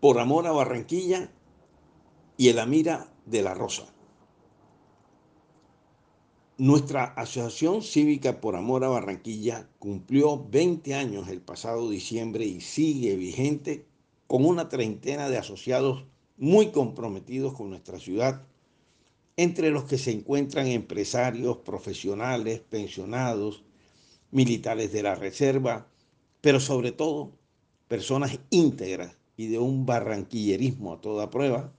por amor a Barranquilla y el Amira de la Rosa. Nuestra Asociación Cívica por Amor a Barranquilla cumplió 20 años el pasado diciembre y sigue vigente con una treintena de asociados muy comprometidos con nuestra ciudad, entre los que se encuentran empresarios, profesionales, pensionados, militares de la Reserva, pero sobre todo personas íntegras y de un barranquillerismo a toda prueba,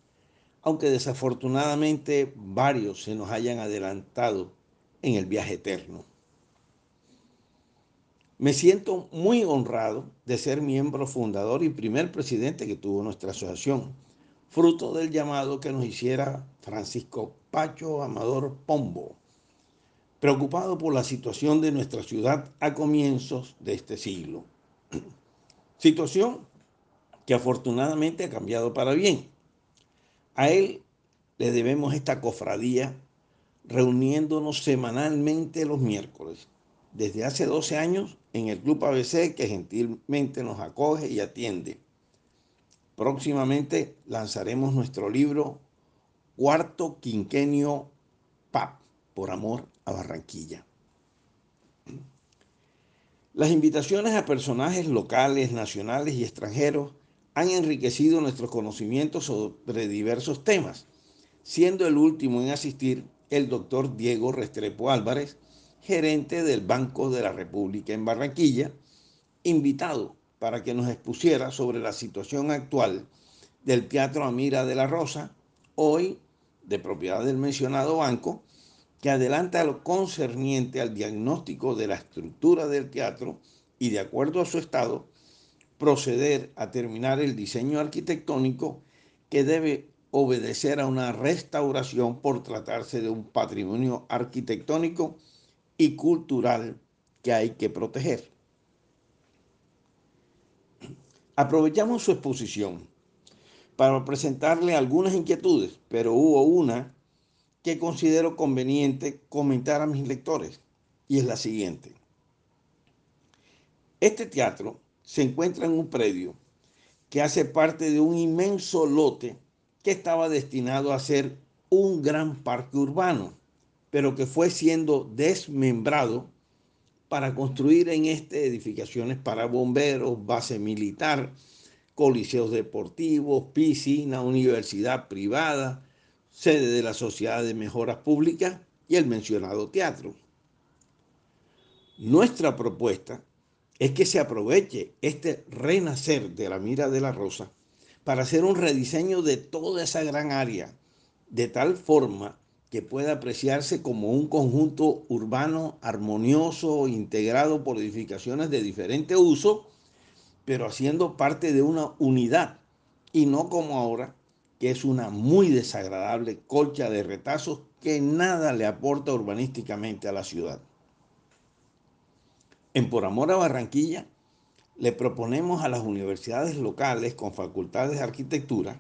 aunque desafortunadamente varios se nos hayan adelantado en el viaje eterno. Me siento muy honrado de ser miembro fundador y primer presidente que tuvo nuestra asociación, fruto del llamado que nos hiciera Francisco Pacho Amador Pombo, preocupado por la situación de nuestra ciudad a comienzos de este siglo. Situación que afortunadamente ha cambiado para bien. A él le debemos esta cofradía reuniéndonos semanalmente los miércoles, desde hace 12 años en el Club ABC que gentilmente nos acoge y atiende. Próximamente lanzaremos nuestro libro Cuarto Quinquenio PAP, por amor a Barranquilla. Las invitaciones a personajes locales, nacionales y extranjeros han enriquecido nuestros conocimientos sobre diversos temas, siendo el último en asistir el doctor Diego Restrepo Álvarez, gerente del Banco de la República en Barranquilla, invitado para que nos expusiera sobre la situación actual del Teatro Amira de la Rosa, hoy de propiedad del mencionado banco, que adelanta lo concerniente al diagnóstico de la estructura del teatro y, de acuerdo a su estado, proceder a terminar el diseño arquitectónico que debe obedecer a una restauración por tratarse de un patrimonio arquitectónico y cultural que hay que proteger. Aprovechamos su exposición para presentarle algunas inquietudes, pero hubo una que considero conveniente comentar a mis lectores, y es la siguiente. Este teatro se encuentra en un predio que hace parte de un inmenso lote que estaba destinado a ser un gran parque urbano, pero que fue siendo desmembrado para construir en este edificaciones para bomberos, base militar, coliseos deportivos, piscina, universidad privada, sede de la Sociedad de Mejoras Públicas y el mencionado teatro. Nuestra propuesta es que se aproveche este renacer de la mira de la rosa para hacer un rediseño de toda esa gran área, de tal forma que pueda apreciarse como un conjunto urbano armonioso, integrado por edificaciones de diferente uso, pero haciendo parte de una unidad, y no como ahora, que es una muy desagradable colcha de retazos que nada le aporta urbanísticamente a la ciudad. En Por Amor a Barranquilla, le proponemos a las universidades locales con facultades de arquitectura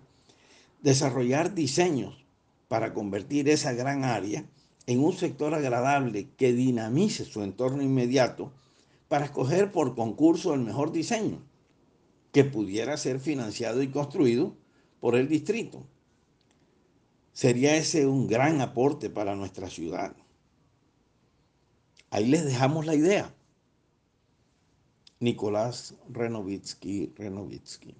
desarrollar diseños para convertir esa gran área en un sector agradable que dinamice su entorno inmediato para escoger por concurso el mejor diseño que pudiera ser financiado y construido por el distrito. Sería ese un gran aporte para nuestra ciudad. Ahí les dejamos la idea. Nicolás Renovitsky Renovitsky.